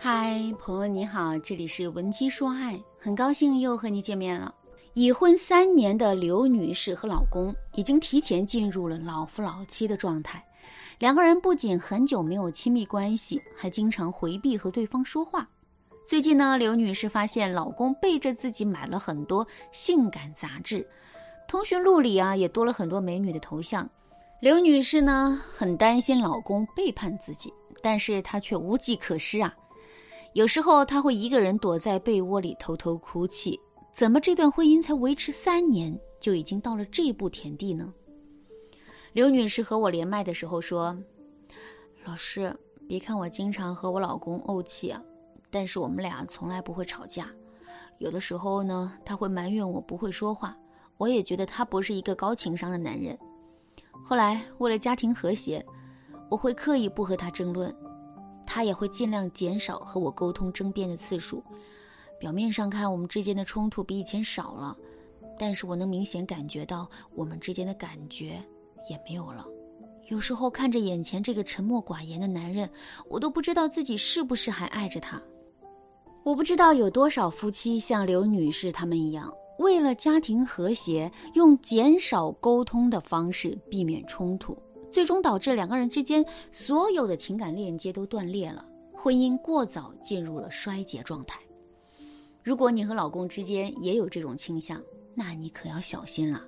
嗨，朋友你好，这里是文姬说爱，很高兴又和你见面了。已婚三年的刘女士和老公已经提前进入了老夫老妻的状态，两个人不仅很久没有亲密关系，还经常回避和对方说话。最近呢，刘女士发现老公背着自己买了很多性感杂志，通讯录里啊也多了很多美女的头像。刘女士呢很担心老公背叛自己，但是她却无计可施啊。有时候她会一个人躲在被窝里偷偷哭泣。怎么这段婚姻才维持三年，就已经到了这步田地呢？刘女士和我连麦的时候说：“老师，别看我经常和我老公怄气啊，但是我们俩从来不会吵架。有的时候呢，他会埋怨我不会说话，我也觉得他不是一个高情商的男人。后来为了家庭和谐，我会刻意不和他争论。”他也会尽量减少和我沟通争辩的次数。表面上看，我们之间的冲突比以前少了，但是我能明显感觉到我们之间的感觉也没有了。有时候看着眼前这个沉默寡言的男人，我都不知道自己是不是还爱着他。我不知道有多少夫妻像刘女士他们一样，为了家庭和谐，用减少沟通的方式避免冲突。最终导致两个人之间所有的情感链接都断裂了，婚姻过早进入了衰竭状态。如果你和老公之间也有这种倾向，那你可要小心了，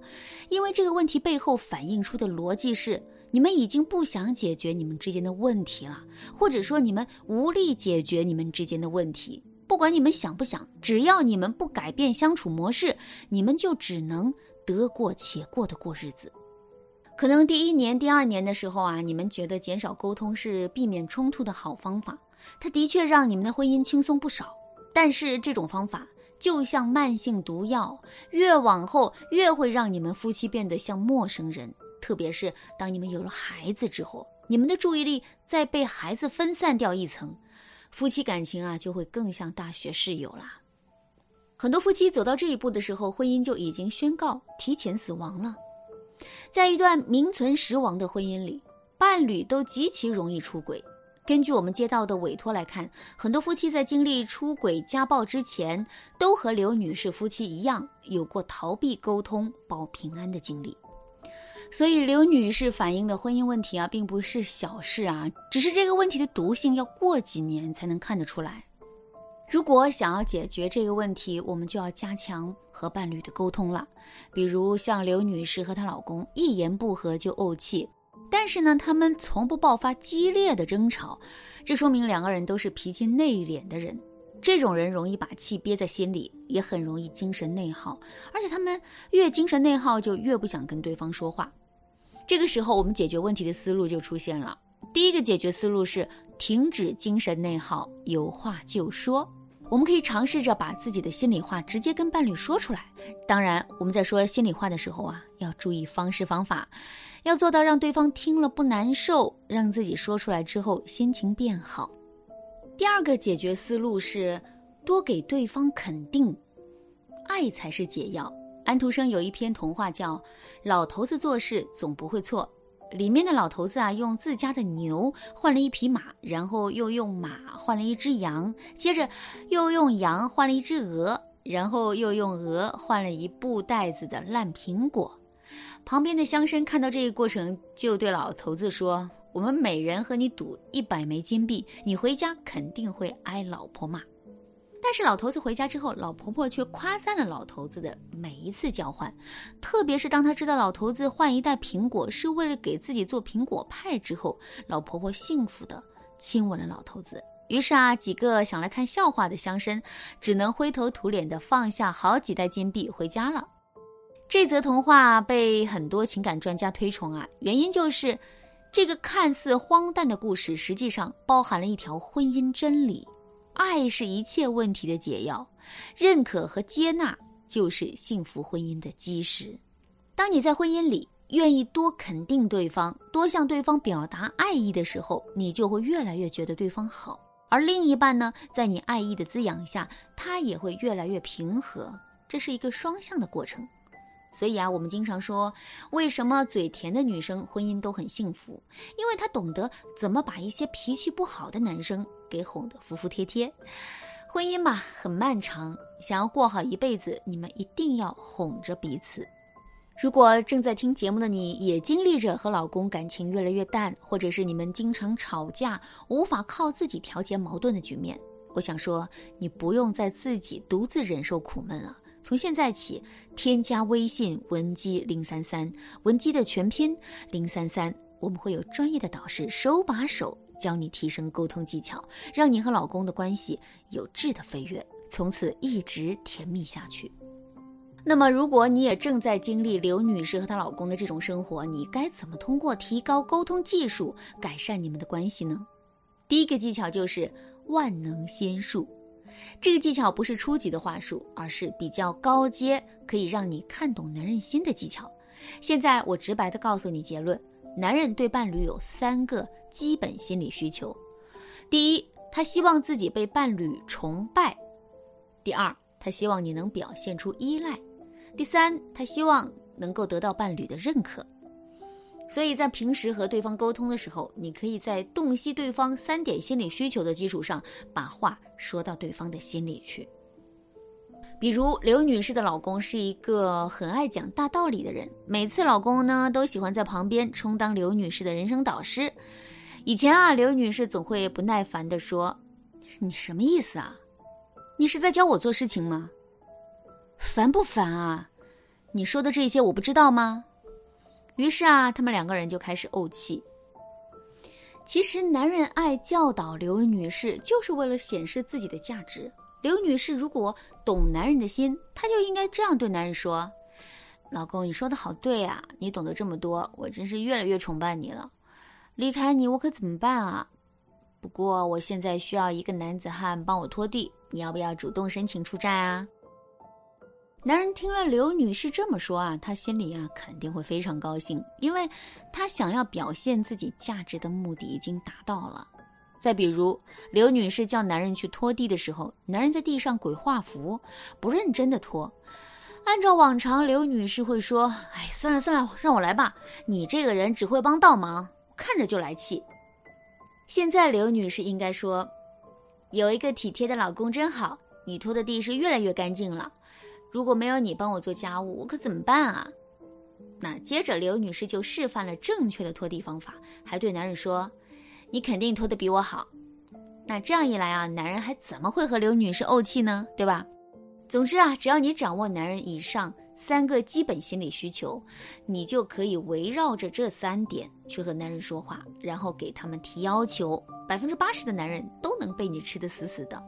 因为这个问题背后反映出的逻辑是你们已经不想解决你们之间的问题了，或者说你们无力解决你们之间的问题。不管你们想不想，只要你们不改变相处模式，你们就只能得过且过的过日子。可能第一年、第二年的时候啊，你们觉得减少沟通是避免冲突的好方法，它的确让你们的婚姻轻松不少。但是这种方法就像慢性毒药，越往后越会让你们夫妻变得像陌生人。特别是当你们有了孩子之后，你们的注意力再被孩子分散掉一层，夫妻感情啊就会更像大学室友啦。很多夫妻走到这一步的时候，婚姻就已经宣告提前死亡了。在一段名存实亡的婚姻里，伴侣都极其容易出轨。根据我们接到的委托来看，很多夫妻在经历出轨、家暴之前，都和刘女士夫妻一样，有过逃避沟通、保平安的经历。所以，刘女士反映的婚姻问题啊，并不是小事啊，只是这个问题的毒性要过几年才能看得出来。如果想要解决这个问题，我们就要加强和伴侣的沟通了。比如像刘女士和她老公一言不合就怄气，但是呢，他们从不爆发激烈的争吵，这说明两个人都是脾气内敛的人。这种人容易把气憋在心里，也很容易精神内耗，而且他们越精神内耗，就越不想跟对方说话。这个时候，我们解决问题的思路就出现了。第一个解决思路是停止精神内耗，有话就说。我们可以尝试着把自己的心里话直接跟伴侣说出来。当然，我们在说心里话的时候啊，要注意方式方法，要做到让对方听了不难受，让自己说出来之后心情变好。第二个解决思路是多给对方肯定，爱才是解药。安徒生有一篇童话叫《老头子做事总不会错》。里面的老头子啊，用自家的牛换了一匹马，然后又用马换了一只羊，接着又用羊换了一只鹅，然后又用鹅换了一布袋子的烂苹果。旁边的乡绅看到这个过程，就对老头子说：“我们每人和你赌一百枚金币，你回家肯定会挨老婆骂。”但是老头子回家之后，老婆婆却夸赞了老头子的每一次交换，特别是当她知道老头子换一袋苹果是为了给自己做苹果派之后，老婆婆幸福的亲吻了老头子。于是啊，几个想来看笑话的乡绅只能灰头土脸的放下好几袋金币回家了。这则童话被很多情感专家推崇啊，原因就是这个看似荒诞的故事实际上包含了一条婚姻真理。爱是一切问题的解药，认可和接纳就是幸福婚姻的基石。当你在婚姻里愿意多肯定对方，多向对方表达爱意的时候，你就会越来越觉得对方好。而另一半呢，在你爱意的滋养下，他也会越来越平和。这是一个双向的过程。所以啊，我们经常说，为什么嘴甜的女生婚姻都很幸福？因为她懂得怎么把一些脾气不好的男生。给哄得服服帖帖。婚姻嘛，很漫长，想要过好一辈子，你们一定要哄着彼此。如果正在听节目的你也经历着和老公感情越来越淡，或者是你们经常吵架，无法靠自己调节矛盾的局面，我想说，你不用再自己独自忍受苦闷了。从现在起，添加微信文姬零三三，文姬的全拼零三三，我们会有专业的导师手把手教你提升沟通技巧，让你和老公的关系有质的飞跃，从此一直甜蜜下去。那么，如果你也正在经历刘女士和她老公的这种生活，你该怎么通过提高沟通技术改善你们的关系呢？第一个技巧就是万能仙术。这个技巧不是初级的话术，而是比较高阶，可以让你看懂男人心的技巧。现在我直白的告诉你结论：男人对伴侣有三个基本心理需求。第一，他希望自己被伴侣崇拜；第二，他希望你能表现出依赖。第三，他希望能够得到伴侣的认可，所以在平时和对方沟通的时候，你可以在洞悉对方三点心理需求的基础上，把话说到对方的心里去。比如刘女士的老公是一个很爱讲大道理的人，每次老公呢都喜欢在旁边充当刘女士的人生导师。以前啊，刘女士总会不耐烦地说：“你什么意思啊？你是在教我做事情吗？”烦不烦啊？你说的这些我不知道吗？于是啊，他们两个人就开始怄气。其实，男人爱教导刘女士，就是为了显示自己的价值。刘女士如果懂男人的心，她就应该这样对男人说：“老公，你说的好对啊，你懂得这么多，我真是越来越崇拜你了。离开你，我可怎么办啊？不过我现在需要一个男子汉帮我拖地，你要不要主动申请出战啊？”男人听了刘女士这么说啊，他心里啊肯定会非常高兴，因为他想要表现自己价值的目的已经达到了。再比如，刘女士叫男人去拖地的时候，男人在地上鬼画符，不认真的拖。按照往常，刘女士会说：“哎，算了算了，让我来吧。你这个人只会帮倒忙，看着就来气。”现在刘女士应该说：“有一个体贴的老公真好，你拖的地是越来越干净了。”如果没有你帮我做家务，我可怎么办啊？那接着刘女士就示范了正确的拖地方法，还对男人说：“你肯定拖得比我好。”那这样一来啊，男人还怎么会和刘女士怄气呢？对吧？总之啊，只要你掌握男人以上三个基本心理需求，你就可以围绕着这三点去和男人说话，然后给他们提要求，百分之八十的男人都能被你吃得死死的。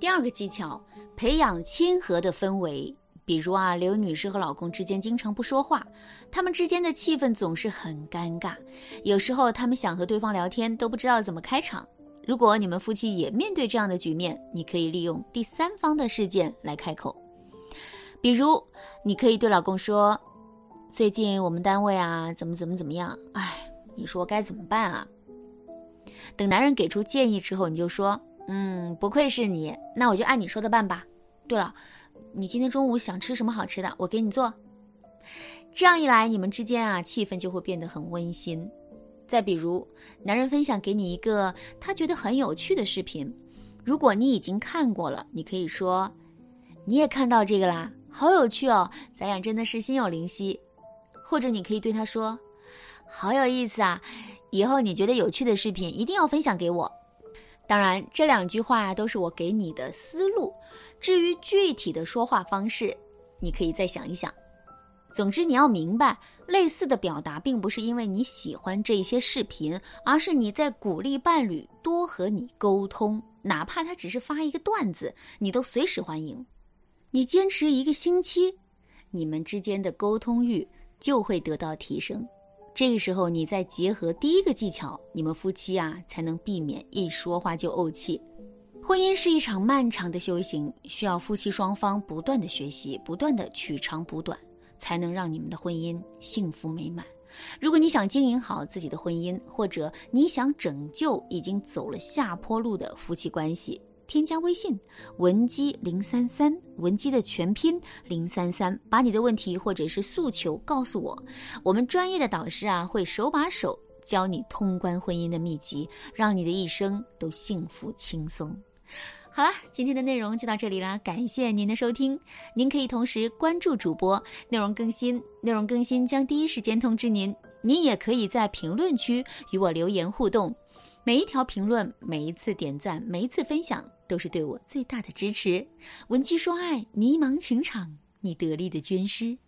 第二个技巧，培养亲和的氛围。比如啊，刘女士和老公之间经常不说话，他们之间的气氛总是很尴尬。有时候他们想和对方聊天，都不知道怎么开场。如果你们夫妻也面对这样的局面，你可以利用第三方的事件来开口。比如，你可以对老公说：“最近我们单位啊，怎么怎么怎么样？哎，你说该怎么办啊？”等男人给出建议之后，你就说。嗯，不愧是你，那我就按你说的办吧。对了，你今天中午想吃什么好吃的，我给你做。这样一来，你们之间啊，气氛就会变得很温馨。再比如，男人分享给你一个他觉得很有趣的视频，如果你已经看过了，你可以说，你也看到这个啦，好有趣哦，咱俩真的是心有灵犀。或者你可以对他说，好有意思啊，以后你觉得有趣的视频一定要分享给我。当然，这两句话都是我给你的思路。至于具体的说话方式，你可以再想一想。总之，你要明白，类似的表达并不是因为你喜欢这些视频，而是你在鼓励伴侣多和你沟通，哪怕他只是发一个段子，你都随时欢迎。你坚持一个星期，你们之间的沟通欲就会得到提升。这个时候，你再结合第一个技巧，你们夫妻啊才能避免一说话就怄气。婚姻是一场漫长的修行，需要夫妻双方不断的学习，不断的取长补短，才能让你们的婚姻幸福美满。如果你想经营好自己的婚姻，或者你想拯救已经走了下坡路的夫妻关系。添加微信文姬零三三，文姬的全拼零三三，把你的问题或者是诉求告诉我，我们专业的导师啊会手把手教你通关婚姻的秘籍，让你的一生都幸福轻松。好了，今天的内容就到这里啦，感谢您的收听。您可以同时关注主播，内容更新，内容更新将第一时间通知您。您也可以在评论区与我留言互动，每一条评论、每一次点赞、每一次分享，都是对我最大的支持。文姬说爱，迷茫情场，你得力的军师。